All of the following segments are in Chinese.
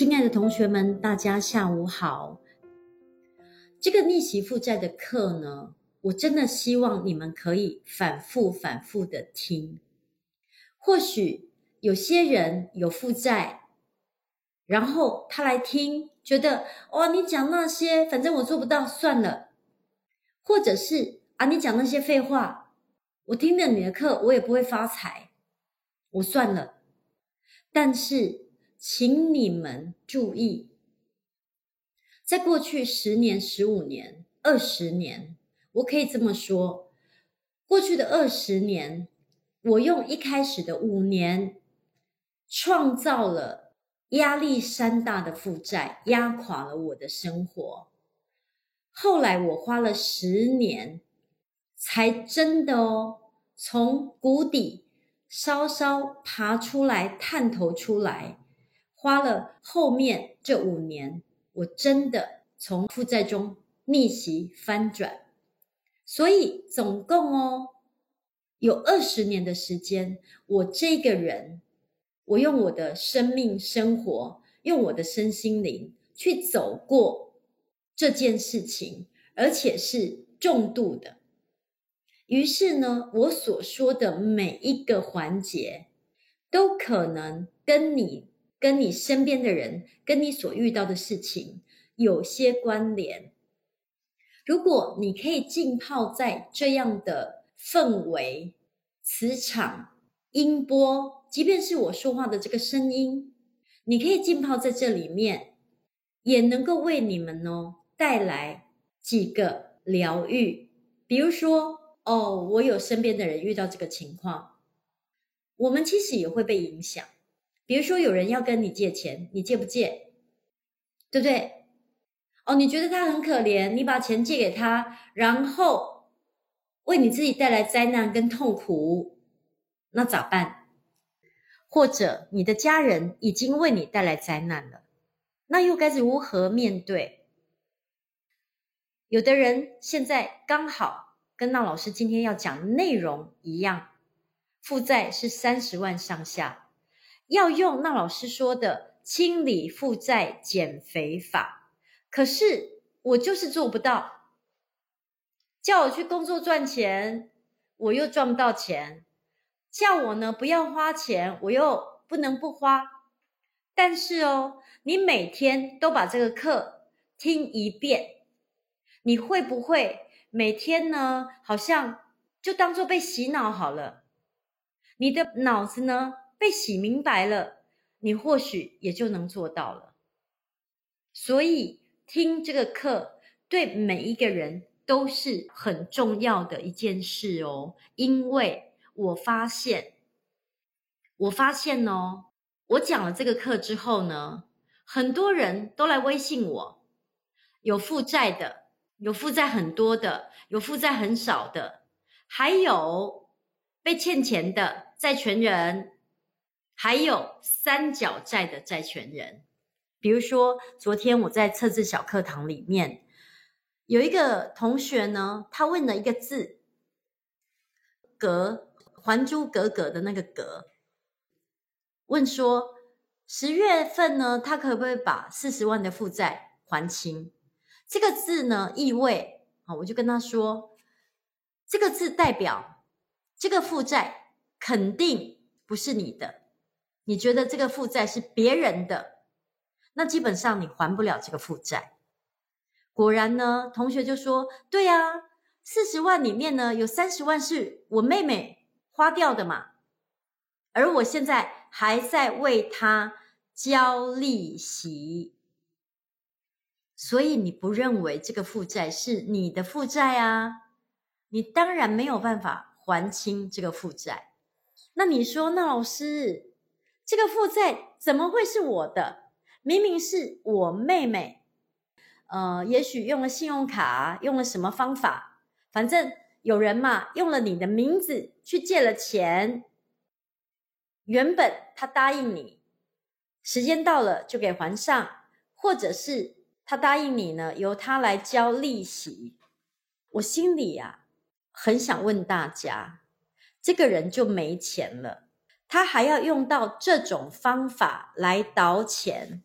亲爱的同学们，大家下午好。这个逆袭负债的课呢，我真的希望你们可以反复、反复的听。或许有些人有负债，然后他来听，觉得哇，你讲那些，反正我做不到，算了。或者是啊，你讲那些废话，我听了你的课，我也不会发财，我算了。但是。请你们注意，在过去十年、十五年、二十年，我可以这么说：过去的二十年，我用一开始的五年，创造了压力山大的负债，压垮了我的生活。后来我花了十年，才真的哦，从谷底稍稍爬出来，探头出来。花了后面这五年，我真的从负债中逆袭翻转，所以总共哦，有二十年的时间，我这个人，我用我的生命生活，用我的身心灵去走过这件事情，而且是重度的。于是呢，我所说的每一个环节，都可能跟你。跟你身边的人，跟你所遇到的事情有些关联。如果你可以浸泡在这样的氛围、磁场、音波，即便是我说话的这个声音，你可以浸泡在这里面，也能够为你们哦带来几个疗愈。比如说，哦，我有身边的人遇到这个情况，我们其实也会被影响。比如说，有人要跟你借钱，你借不借？对不对？哦，你觉得他很可怜，你把钱借给他，然后为你自己带来灾难跟痛苦，那咋办？或者你的家人已经为你带来灾难了，那又该如何面对？有的人现在刚好跟那老师今天要讲的内容一样，负债是三十万上下。要用那老师说的清理负债减肥法，可是我就是做不到。叫我去工作赚钱，我又赚不到钱；叫我呢不要花钱，我又不能不花。但是哦，你每天都把这个课听一遍，你会不会每天呢好像就当做被洗脑好了？你的脑子呢？被洗明白了，你或许也就能做到了。所以听这个课对每一个人都是很重要的一件事哦。因为我发现，我发现哦，我讲了这个课之后呢，很多人都来微信我，有负债的，有负债很多的，有负债很少的，还有被欠钱的债权人。还有三角债的债权人，比如说，昨天我在测字小课堂里面，有一个同学呢，他问了一个字“格”，《还珠格格》的那个“格”，问说十月份呢，他可不可以把四十万的负债还清？这个字呢，意味啊，我就跟他说，这个字代表这个负债肯定不是你的。你觉得这个负债是别人的，那基本上你还不了这个负债。果然呢，同学就说：“对呀，四十万里面呢，有三十万是我妹妹花掉的嘛，而我现在还在为她交利息，所以你不认为这个负债是你的负债啊？你当然没有办法还清这个负债。那你说，那老师？”这个负债怎么会是我的？明明是我妹妹，呃，也许用了信用卡，用了什么方法，反正有人嘛，用了你的名字去借了钱。原本他答应你，时间到了就给还上，或者是他答应你呢，由他来交利息。我心里呀，很想问大家，这个人就没钱了。他还要用到这种方法来倒钱，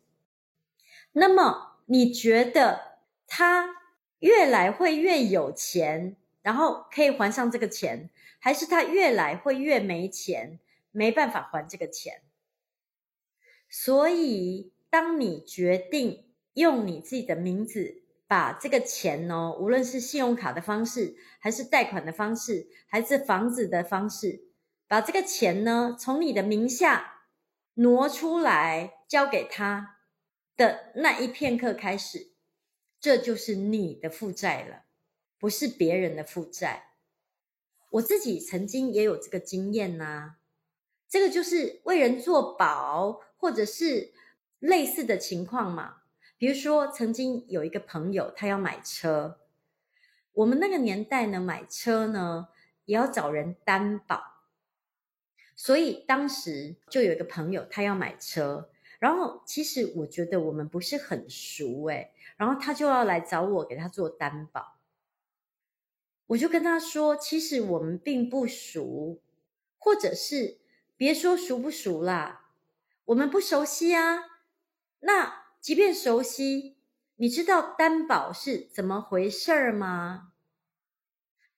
那么你觉得他越来会越有钱，然后可以还上这个钱，还是他越来会越没钱，没办法还这个钱？所以，当你决定用你自己的名字把这个钱哦，无论是信用卡的方式，还是贷款的方式，还是房子的方式，把这个钱呢从你的名下挪出来交给他的那一片刻开始，这就是你的负债了，不是别人的负债。我自己曾经也有这个经验呐，这个就是为人做保。或者是类似的情况嘛，比如说曾经有一个朋友，他要买车，我们那个年代呢，买车呢也要找人担保，所以当时就有一个朋友，他要买车，然后其实我觉得我们不是很熟诶，然后他就要来找我给他做担保，我就跟他说，其实我们并不熟，或者是别说熟不熟啦。我们不熟悉啊，那即便熟悉，你知道担保是怎么回事儿吗？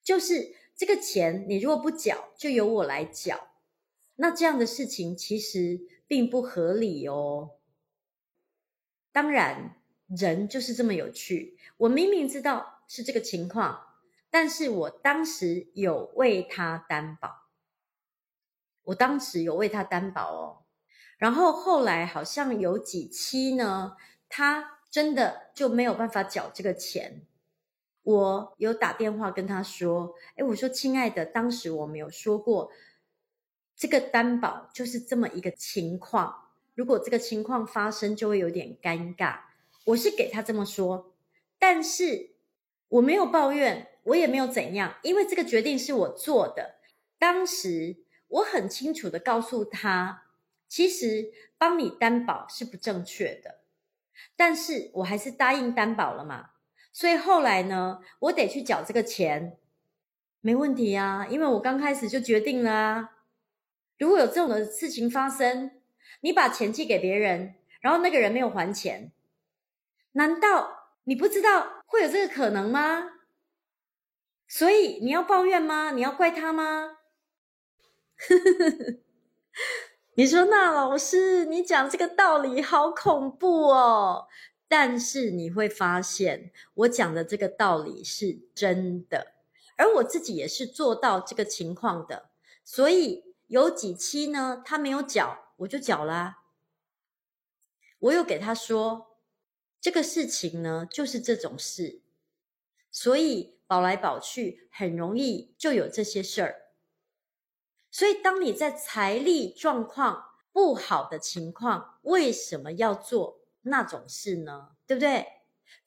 就是这个钱，你如果不缴，就由我来缴。那这样的事情其实并不合理哦。当然，人就是这么有趣。我明明知道是这个情况，但是我当时有为他担保。我当时有为他担保哦。然后后来好像有几期呢，他真的就没有办法缴这个钱。我有打电话跟他说：“诶，我说亲爱的，当时我没有说过，这个担保就是这么一个情况。如果这个情况发生，就会有点尴尬。”我是给他这么说，但是我没有抱怨，我也没有怎样，因为这个决定是我做的。当时我很清楚的告诉他。其实帮你担保是不正确的，但是我还是答应担保了嘛，所以后来呢，我得去缴这个钱，没问题啊，因为我刚开始就决定了啊。如果有这种的事情发生，你把钱借给别人，然后那个人没有还钱，难道你不知道会有这个可能吗？所以你要抱怨吗？你要怪他吗？你说那老师，你讲这个道理好恐怖哦！但是你会发现，我讲的这个道理是真的，而我自己也是做到这个情况的。所以有几期呢，他没有缴，我就缴啦。我有给他说，这个事情呢，就是这种事，所以保来保去，很容易就有这些事儿。所以，当你在财力状况不好的情况，为什么要做那种事呢？对不对？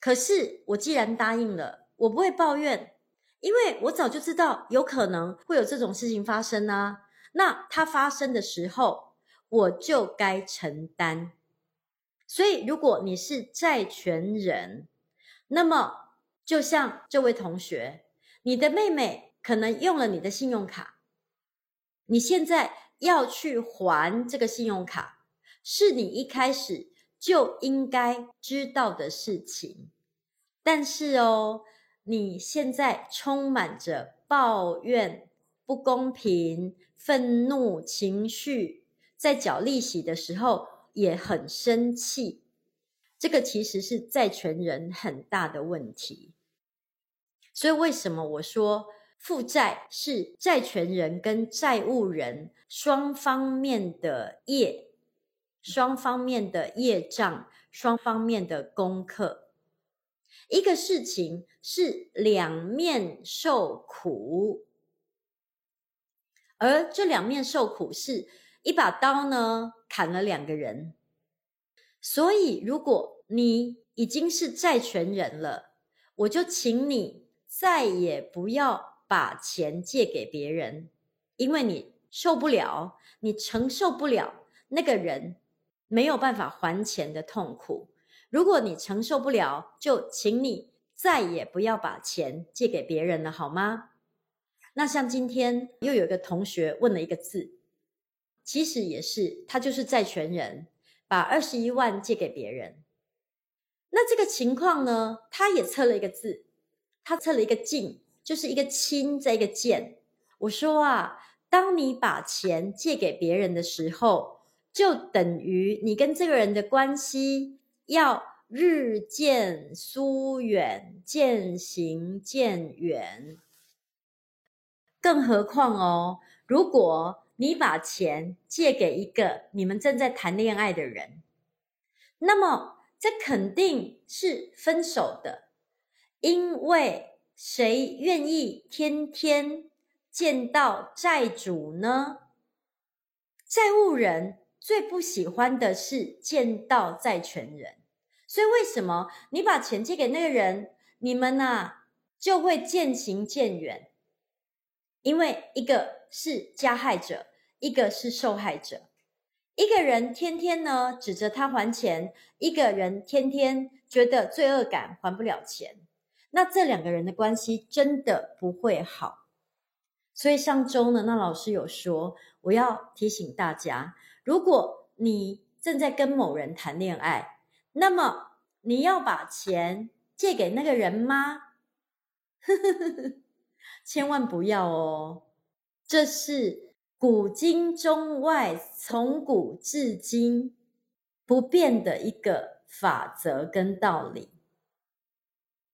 可是我既然答应了，我不会抱怨，因为我早就知道有可能会有这种事情发生啊。那它发生的时候，我就该承担。所以，如果你是债权人，那么就像这位同学，你的妹妹可能用了你的信用卡。你现在要去还这个信用卡，是你一开始就应该知道的事情。但是哦，你现在充满着抱怨、不公平、愤怒情绪，在缴利息的时候也很生气。这个其实是债权人很大的问题。所以为什么我说？负债是债权人跟债务人双方面的业，双方面的业障，双方面的功课。一个事情是两面受苦，而这两面受苦是一把刀呢，砍了两个人。所以，如果你已经是债权人了，我就请你再也不要。把钱借给别人，因为你受不了，你承受不了那个人没有办法还钱的痛苦。如果你承受不了，就请你再也不要把钱借给别人了，好吗？那像今天又有一个同学问了一个字，其实也是他就是债权人，把二十一万借给别人。那这个情况呢，他也测了一个字，他测了一个进，就是一个亲再一个见。我说啊，当你把钱借给别人的时候，就等于你跟这个人的关系要日渐疏远，渐行渐远。更何况哦，如果你把钱借给一个你们正在谈恋爱的人，那么这肯定是分手的，因为谁愿意天天见到债主呢？债务人最不喜欢的是见到债权人，所以为什么你把钱借给那个人，你们呐、就会渐行渐远？因为一个是加害者，一个是受害者。一个人天天呢指着他还钱，一个人天天觉得罪恶感还不了钱，那这两个人的关系真的不会好。所以上周呢，那老师有说，我要提醒大家，如果你正在跟某人谈恋爱，那么你要把钱借给那个人吗？千万不要哦，这是。古今中外，从古至今不变的一个法则跟道理。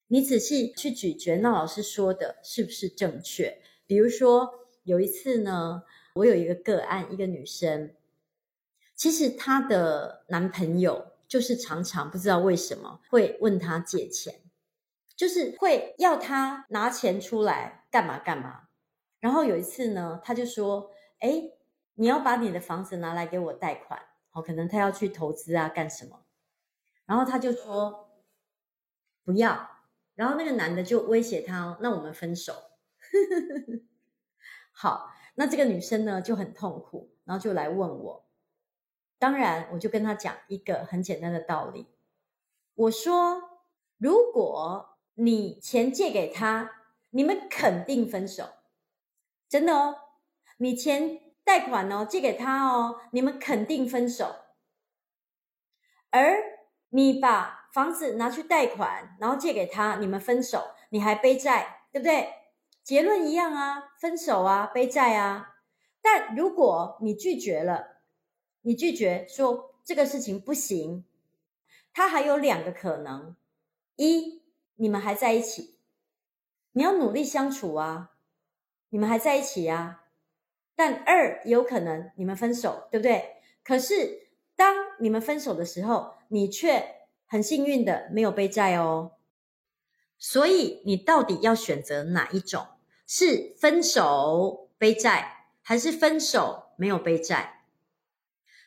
你仔细去咀嚼，那老师说的是不是正确？比如说，有一次呢，我有一个个案，一个女生，其实她的男朋友就是常常不知道为什么会问她借钱，就是会要她拿钱出来干嘛干嘛。然后有一次呢，他就说。哎，你要把你的房子拿来给我贷款，好，可能他要去投资啊，干什么？然后他就说不要，然后那个男的就威胁他，那我们分手。好，那这个女生呢就很痛苦，然后就来问我。当然，我就跟他讲一个很简单的道理，我说，如果你钱借给他，你们肯定分手，真的哦。你钱贷款哦，借给他哦，你们肯定分手。而你把房子拿去贷款，然后借给他，你们分手，你还背债，对不对？结论一样啊，分手啊，背债啊。但如果你拒绝了，你拒绝说这个事情不行，他还有两个可能：一，你们还在一起，你要努力相处啊，你们还在一起啊。但二有可能你们分手，对不对？可是当你们分手的时候，你却很幸运的没有背债哦。所以你到底要选择哪一种？是分手背债，还是分手没有背债？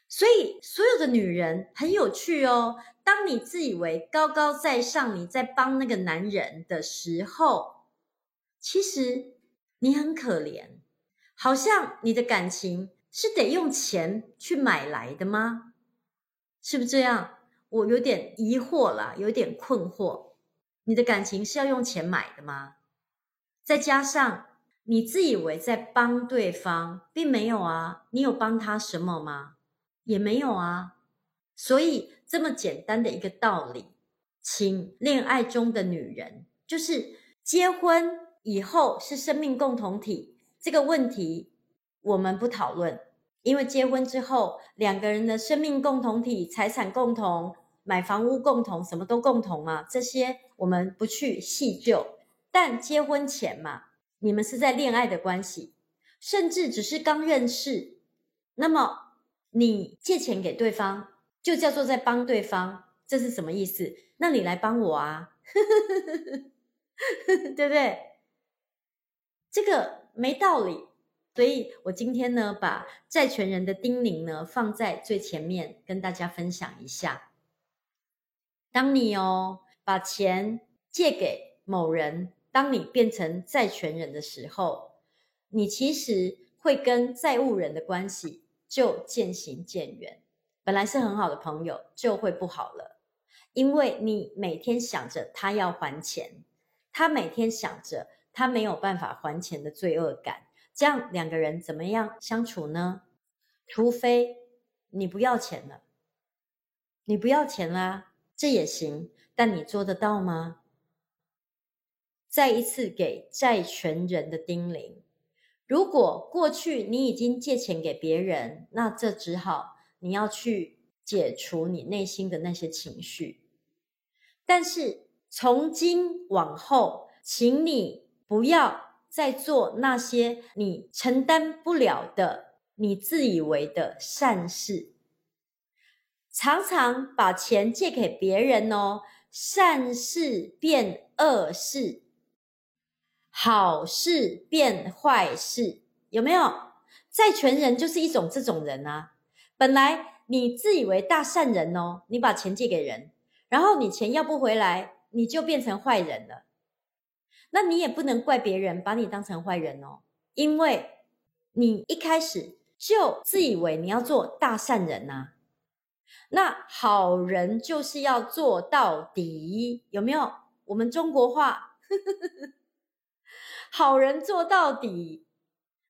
所以所有的女人很有趣哦。当你自以为高高在上，你在帮那个男人的时候，其实你很可怜。好像你的感情是得用钱去买来的吗？是不是这样？我有点疑惑啦，有点困惑。你的感情是要用钱买的吗？再加上你自以为在帮对方，并没有啊。你有帮他什么吗？也没有啊。所以这么简单的一个道理，请恋爱中的女人，就是结婚以后是生命共同体。这个问题我们不讨论，因为结婚之后两个人的生命共同体、财产共同、买房屋共同，什么都共同嘛，这些我们不去细究。但结婚前嘛，你们是在恋爱的关系，甚至只是刚认识，那么你借钱给对方，就叫做在帮对方，这是什么意思？那你来帮我啊，对不对？这个。没道理，所以我今天呢，把债权人的叮咛呢放在最前面，跟大家分享一下。当你哦把钱借给某人，当你变成债权人的时候，你其实会跟债务人的关系就渐行渐远。本来是很好的朋友，就会不好了，因为你每天想着他要还钱，他每天想着。他没有办法还钱的罪恶感，这样两个人怎么样相处呢？除非你不要钱了，你不要钱啦，这也行。但你做得到吗？再一次给债权人的叮咛：如果过去你已经借钱给别人，那这只好你要去解除你内心的那些情绪。但是从今往后，请你不要再做那些你承担不了的、你自以为的善事。常常把钱借给别人哦，善事变恶事，好事变坏事，有没有？债权人就是一种这种人啊。本来你自以为大善人哦，你把钱借给人，然后你钱要不回来，你就变成坏人了。那你也不能怪别人把你当成坏人哦，因为你一开始就自以为你要做大善人呐、啊。那好人就是要做到底，有没有？我们中国话，好人做到底。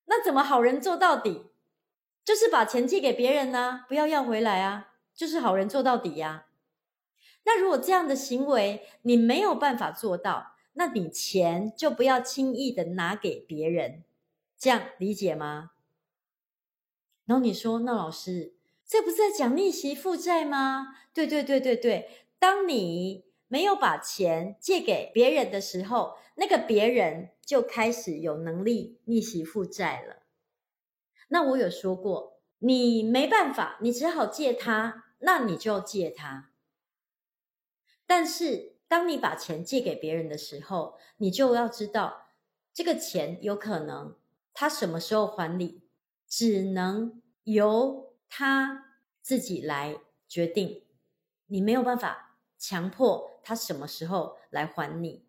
那怎么好人做到底？就是把钱借给别人呢、不要要回来啊，就是好人做到底呀、啊。那如果这样的行为你没有办法做到，那你钱就不要轻易的拿给别人，这样理解吗？然后你说，那老师。这不是在讲逆袭负债吗？对对对对对，当你没有把钱借给别人的时候，那个别人就开始有能力逆袭负债了。那我有说过，你没办法，你只好借他，那你就要借他。但是当你把钱借给别人的时候，你就要知道，这个钱有可能他什么时候还你，只能由。他自己来决定，你没有办法强迫他什么时候来还你，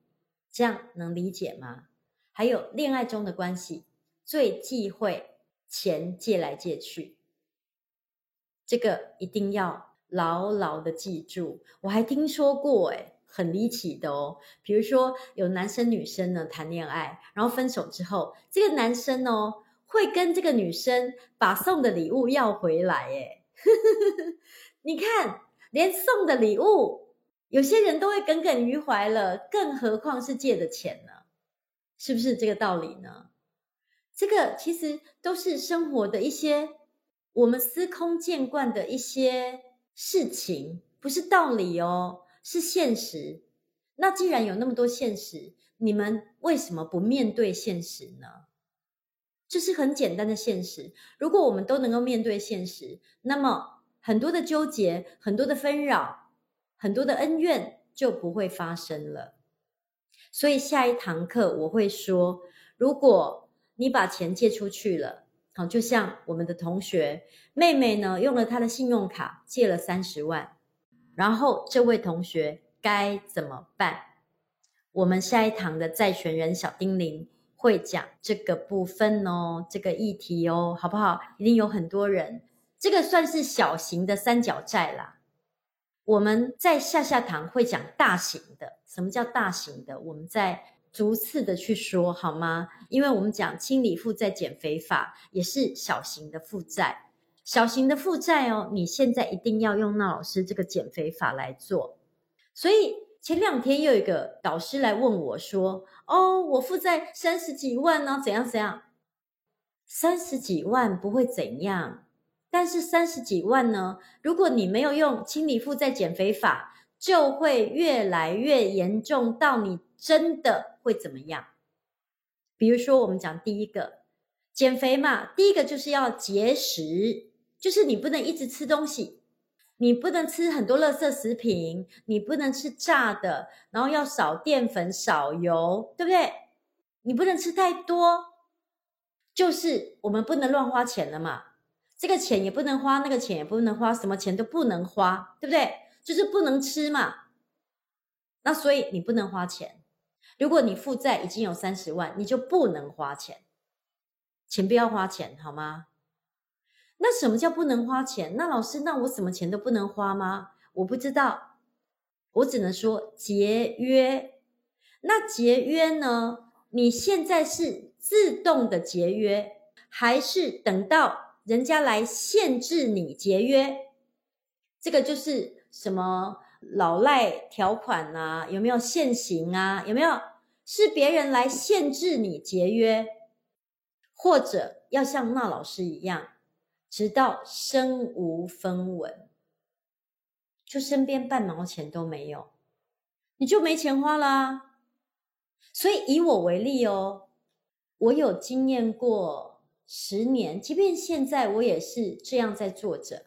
这样能理解吗？还有恋爱中的关系，最忌讳钱借来借去，这个一定要牢牢的记住。我还听说过，诶，很离奇的哦，比如说有男生女生呢谈恋爱，然后分手之后，这个男生哦。会跟这个女生把送的礼物要回来，哎，你看，连送的礼物，有些人都会耿耿于怀了，更何况是借的钱呢？是不是这个道理呢？这个其实都是生活的一些我们司空见惯的一些事情，不是道理哦，是现实。那既然有那么多现实，你们为什么不面对现实呢？这是很简单的现实。如果我们都能够面对现实，那么很多的纠结、很多的纷扰、很多的恩怨就不会发生了。所以下一堂课我会说，如果你把钱借出去了，好，就像我们的同学妹妹呢，用了她的信用卡借了三十万，然后这位同学该怎么办？我们下一堂的债权人小叮咛。会讲这个部分哦，这个议题哦，好不好？一定有很多人，这个算是小型的三角债啦。我们在下下堂会讲大型的，什么叫大型的？我们再逐次的去说好吗？因为我们讲清理负债减肥法也是小型的负债，小型的负债哦，你现在一定要用那老师这个减肥法来做，所以。前两天又有一个导师来问我说：“哦，我负债三十几万呢，怎样怎样？三十几万不会怎样，但是三十几万呢？如果你没有用清理负债减肥法，就会越来越严重，到你真的会怎么样？比如说，我们讲第一个减肥嘛，第一个就是要节食，就是你不能一直吃东西。”你不能吃很多垃圾食品，你不能吃炸的，然后要少淀粉、少油，对不对？你不能吃太多，就是我们不能乱花钱了嘛。这个钱也不能花，那个钱也不能花，什么钱都不能花，对不对？就是不能吃嘛。那所以你不能花钱。如果你负债已经有三十万，你就不能花钱，请不要花钱，好吗？那什么叫不能花钱？那老师，那我什么钱都不能花吗？我不知道，我只能说节约。那节约呢？你现在是自动的节约，还是等到人家来限制你节约？这个就是什么？老赖条款啊？有没有现行啊？有没有是别人来限制你节约，或者要像那老师一样，直到身无分文，就身边半毛钱都没有，你就没钱花啦。所以以我为例哦，我有经验过十年，即便现在我也是这样在做着。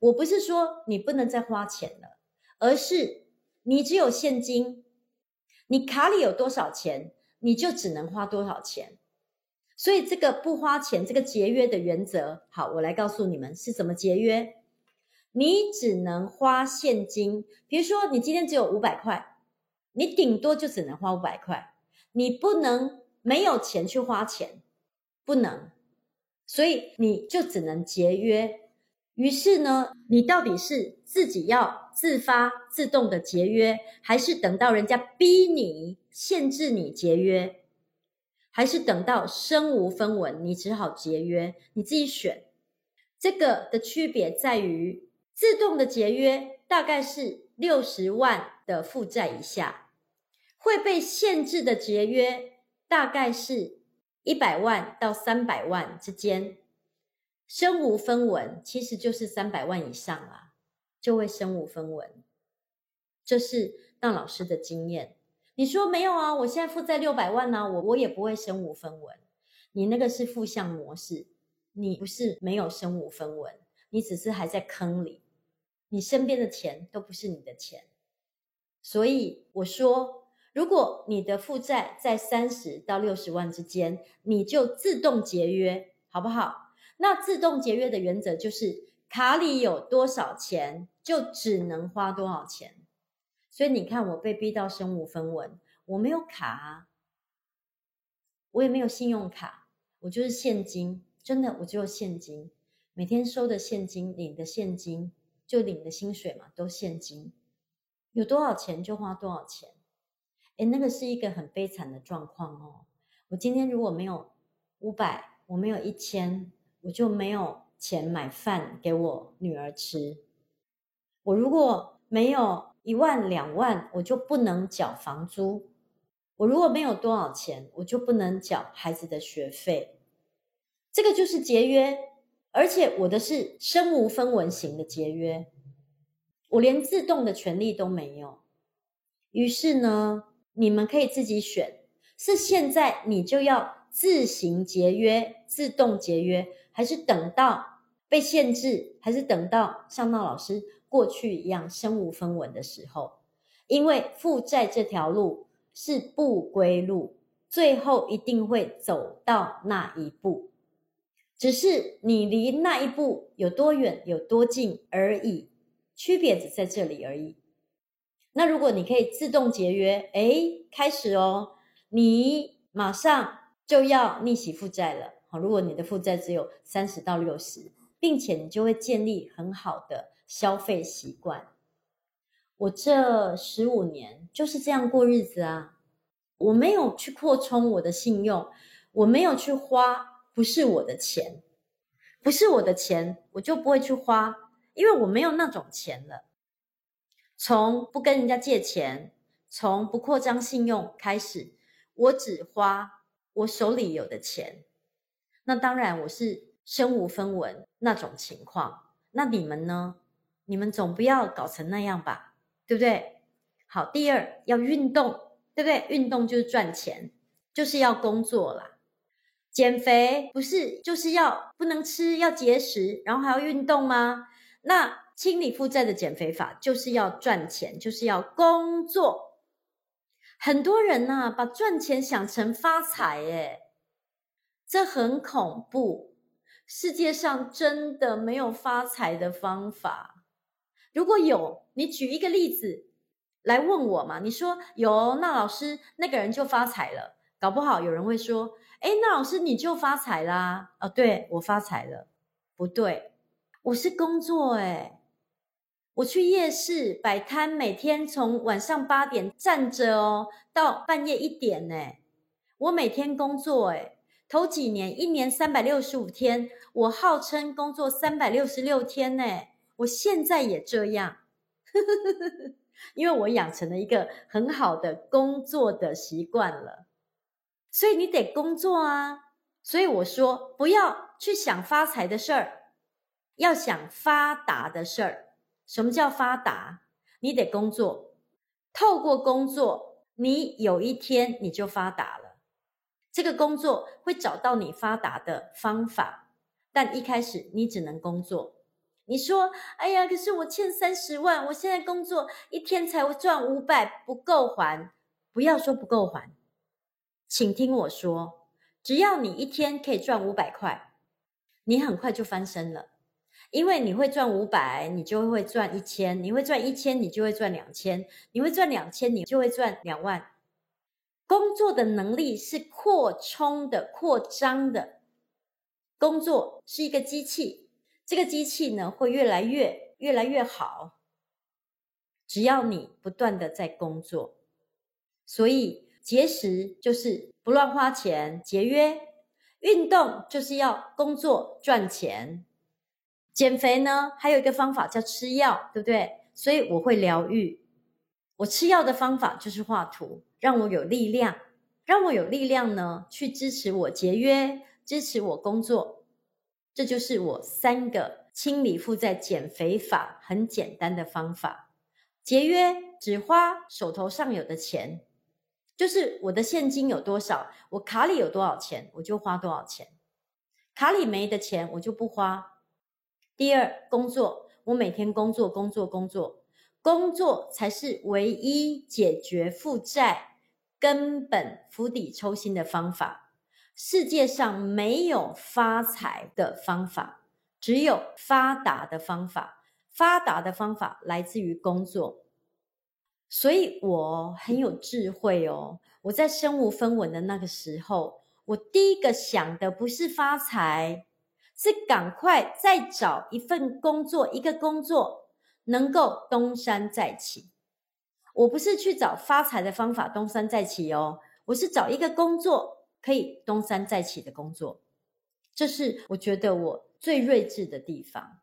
我不是说你不能再花钱了，而是你只有现金，你卡里有多少钱，你就只能花多少钱。所以这个不花钱，这个节约的原则，好，我来告诉你们是怎么节约。你只能花现金，比如说你今天只有五百块，你顶多就只能花五百块，你不能没有钱去花钱，不能，所以你就只能节约。于是呢，你到底是自己要自发自动的节约，还是等到人家逼你、限制你节约，还是等到身无分文，你只好节约？你自己选。这个的区别在于，自动的节约大概是六十万的负债以下，会被限制的节约大概是一百万到三百万之间。身无分文，其实就是三百万以上啊，就会身无分文。这是当老师的经验。你说没有啊？我现在负债六百万呢，我我也不会身无分文。你那个是负向模式，你不是没有身无分文，你只是还在坑里。你身边的钱都不是你的钱，所以我说，如果你的负债在三十到六十万之间，你就自动节约，好不好？那自动节约的原则就是卡里有多少钱，就只能花多少钱。所以你看，我被逼到身无分文，我没有卡，我也没有信用卡，我就是现金，真的，我只有现金，每天收的现金，领的现金，就领的薪水嘛，都现金，有多少钱就花多少钱。诶，那个是一个很悲惨的状况哦。我今天如果没有五百，我没有一千。我就没有钱买饭给我女儿吃。我如果没有一万两万，我就不能缴房租。我如果没有多少钱，我就不能缴孩子的学费。这个就是节约，而且我的是身无分文型的节约，我连自动的权利都没有。于是呢，你们可以自己选，是现在你就要自行节约，自动节约。还是等到被限制，还是等到像那老师过去一样身无分文的时候，因为负债这条路是不归路，最后一定会走到那一步，只是你离那一步有多远、有多近而已，区别只在这里而已。那如果你可以自动节约，哎，开始哦，你马上就要逆袭负债了。好，如果你的负债只有三十到六十，并且你就会建立很好的消费习惯。我这十五年就是这样过日子啊，我没有去扩充我的信用，我没有去花，不是我的钱，不是我的钱，我就不会去花，因为我没有那种钱了。从不跟人家借钱，从不扩张信用开始，我只花我手里有的钱。那当然，我是身无分文那种情况。那你们呢？你们总不要搞成那样吧，对不对？好，第二要运动，对不对？运动就是赚钱，就是要工作啦。减肥不是就是要不能吃，要节食，然后还要运动吗？那清理负债的减肥法就是要赚钱，就是要工作。很多人呐，把赚钱想成发财，诶这很恐怖，世界上真的没有发财的方法。如果有，你举一个例子来问我嘛？你说有，那老师那个人就发财了。搞不好有人会说：“哎，那老师你就发财啦？”哦，对，我发财了。不对，我是工作诶，我去夜市摆摊，每天从晚上八点站着哦，到半夜一点呢。我每天工作诶。头几年，一年三百六十五天，我号称工作三百六十六天呢。我现在也这样，因为我养成了一个很好的工作的习惯了。所以你得工作啊。所以我说，不要去想发财的事儿，要想发达的事儿。什么叫发达？你得工作，透过工作，你有一天你就发达了。这个工作会找到你发达的方法，但一开始你只能工作。你说：“哎呀，可是我欠三十万，我现在工作一天才会赚五百，不够还。”不要说不够还，请听我说，只要你一天可以赚五百块，你很快就翻身了。因为你会赚五百，你就会赚一千；你会赚一千，你就会赚两千；你会赚两千，你就会赚两万。工作的能力是扩充的、扩张的。工作是一个机器。这个机器呢，会越来越越来越好，只要你不断的在工作。所以节食就是不乱花钱，节约；运动就是要工作赚钱；减肥呢，还有一个方法叫吃药，对不对？所以我会疗愈。我吃药的方法就是画图，让我有力量，让我有力量呢，去支持我节约，支持我工作。这就是我三个清理负债减肥法很简单的方法：节约，只花手头上有的钱，就是我的现金有多少，我卡里有多少钱，我就花多少钱。卡里没的钱，我就不花。第二，工作，我每天工作，工作，工作，工作才是唯一解决负债根本釜底抽薪的方法。世界上没有发财的方法，只有发达的方法。发达的方法来自于工作，所以我很有智慧哦。我在身无分文的那个时候，我第一个想的不是发财，是赶快再找一份工作，一个工作能够东山再起。我不是去找发财的方法东山再起哦，我是找一个工作。可以东山再起的工作，这是我觉得我最睿智的地方。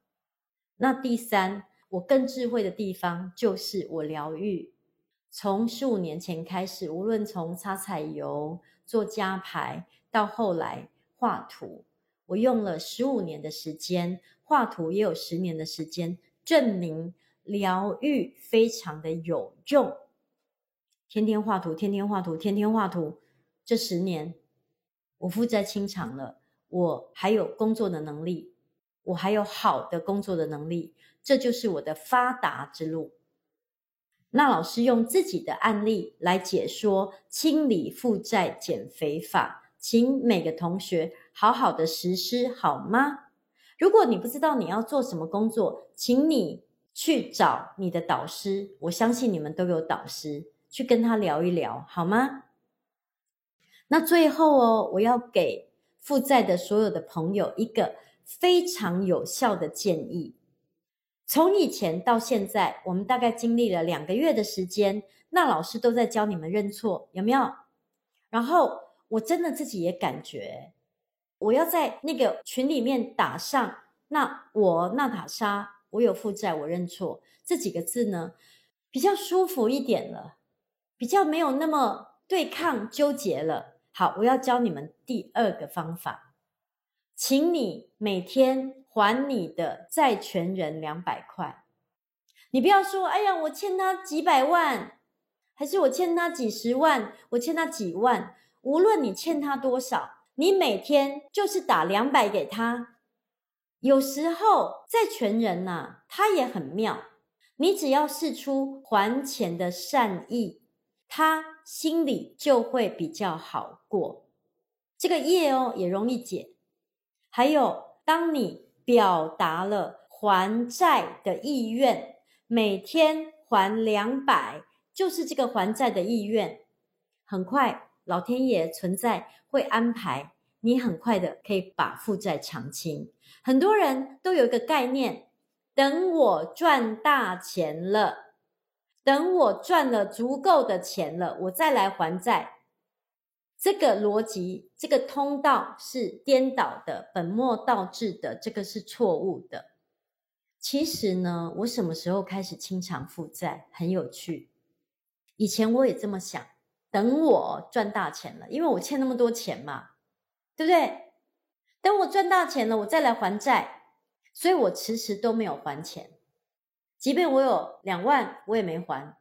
那第三，我更智慧的地方就是我疗愈。从十五年前开始，无论从擦彩油、做家排，到后来画图，我用了十五年的时间，画图也有十年的时间，证明疗愈非常的有用。天天画图，天天画图，天天画图，这十年。我负债清偿了，我还有工作的能力，我还有好的工作的能力，这就是我的发达之路。那老师用自己的案例来解说清理负债减肥法，请每个同学好好的实施好吗？如果你不知道你要做什么工作，请你去找你的导师，我相信你们都有导师，去跟他聊一聊好吗？那最后哦，我要给负债的所有的朋友一个非常有效的建议。从以前到现在，我们大概经历了两个月的时间，那老师都在教你们认错，有没有？然后我真的自己也感觉，我要在那个群里面打上“那我娜塔莎，我有负债，我认错”这几个字呢，比较舒服一点了，比较没有那么对抗纠结了。好，我要教你们第二个方法，请你每天还你的债权人两百块。你不要说，哎呀，我欠他几百万，还是我欠他几十万，我欠他几万。无论你欠他多少，你每天就是打两百给他。有时候债权人呐，他也很妙，你只要释出还钱的善意。他心里就会比较好过，这个业哦也容易解。还有，当你表达了还债的意愿，每天还两百，就是这个还债的意愿，很快老天爷存在会安排，你很快的可以把负债偿清。很多人都有一个概念，等我赚大钱了。等我赚了足够的钱了，我再来还债。这个逻辑，这个通道是颠倒的，本末倒置的，这个是错误的。其实呢，我什么时候开始清偿负债？很有趣。以前我也这么想，等我赚大钱了，因为我欠那么多钱嘛，对不对？等我赚大钱了，我再来还债。所以我迟迟都没有还钱，即便我有两万，我也没还，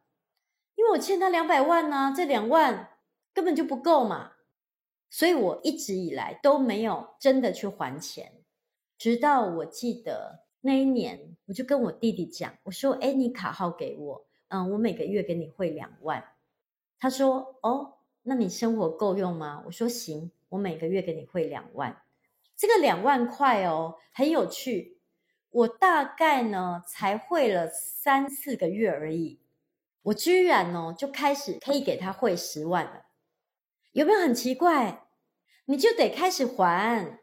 因为我欠他两百万呢、这两万根本就不够嘛。所以我一直以来都没有真的去还钱，直到我记得那一年，我就跟我弟弟讲，我说：“哎，你卡号给我，嗯，我每个月给你汇两万。”他说：“哦，那你生活够用吗？”我说：“行，我每个月给你汇两万。”这个两万块哦，很有趣。我大概呢才汇了三四个月而已，我居然呢就开始可以给他汇十万了，有没有很奇怪？你就得开始还。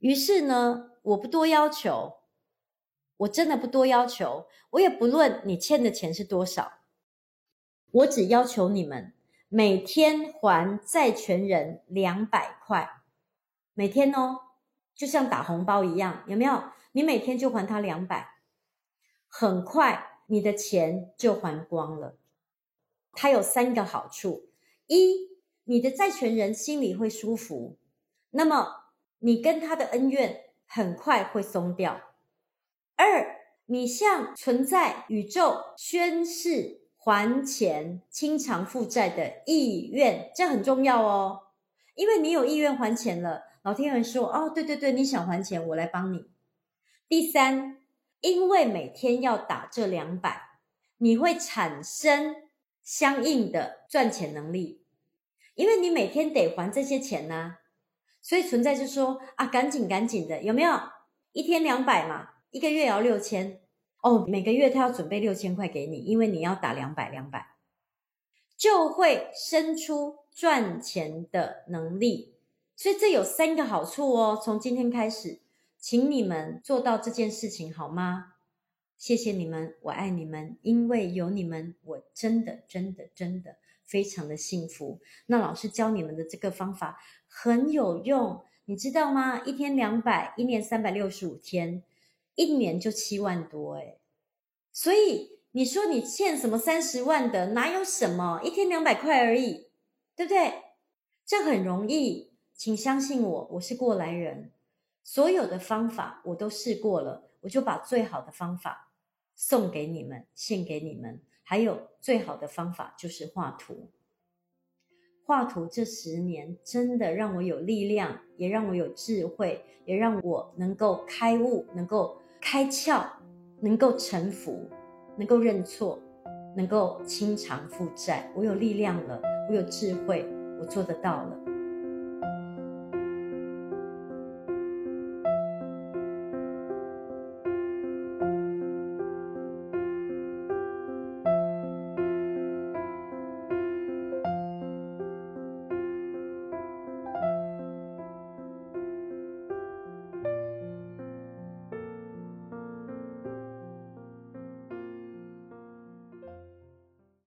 于是呢，我不多要求，我真的不多要求，我也不论你欠的钱是多少，我只要求你们每天还债权人两百块，每天哦。就像打红包一样，有没有？你每天就还他两百，很快你的钱就还光了。它有三个好处：一，你的债权人心里会舒服，那么你跟他的恩怨很快会松掉；二，你向存在宇宙宣誓还钱、清偿负债的意愿，这很重要哦，因为你有意愿还钱了。老天爷说：“哦，对对对，你想还钱，我来帮你。”第三，因为每天要打这两百，你会产生相应的赚钱能力，因为你每天得还这些钱呢、所以存在就说：“啊，赶紧赶紧的，有没有？一天两百嘛，一个月要六千哦，每个月他要准备六千块给你，因为你要打两百两百，就会生出赚钱的能力。”所以这有三个好处哦。从今天开始，请你们做到这件事情好吗？谢谢你们，我爱你们，因为有你们，我真的真的真的非常的幸福。那老师教你们的这个方法很有用，你知道吗？一天两百，一年三百六十五天，一年就七万多诶。所以你说你欠什么三十万的，哪有什么？一天两百块而已，对不对？这很容易。请相信我，我是过来人，所有的方法我都试过了，我就把最好的方法送给你们，献给你们。还有最好的方法就是画图，画图这十年真的让我有力量，也让我有智慧，也让我能够开悟，能够开窍，能够臣服，能够认错，能够清偿负债。我有力量了，我有智慧，我做得到了。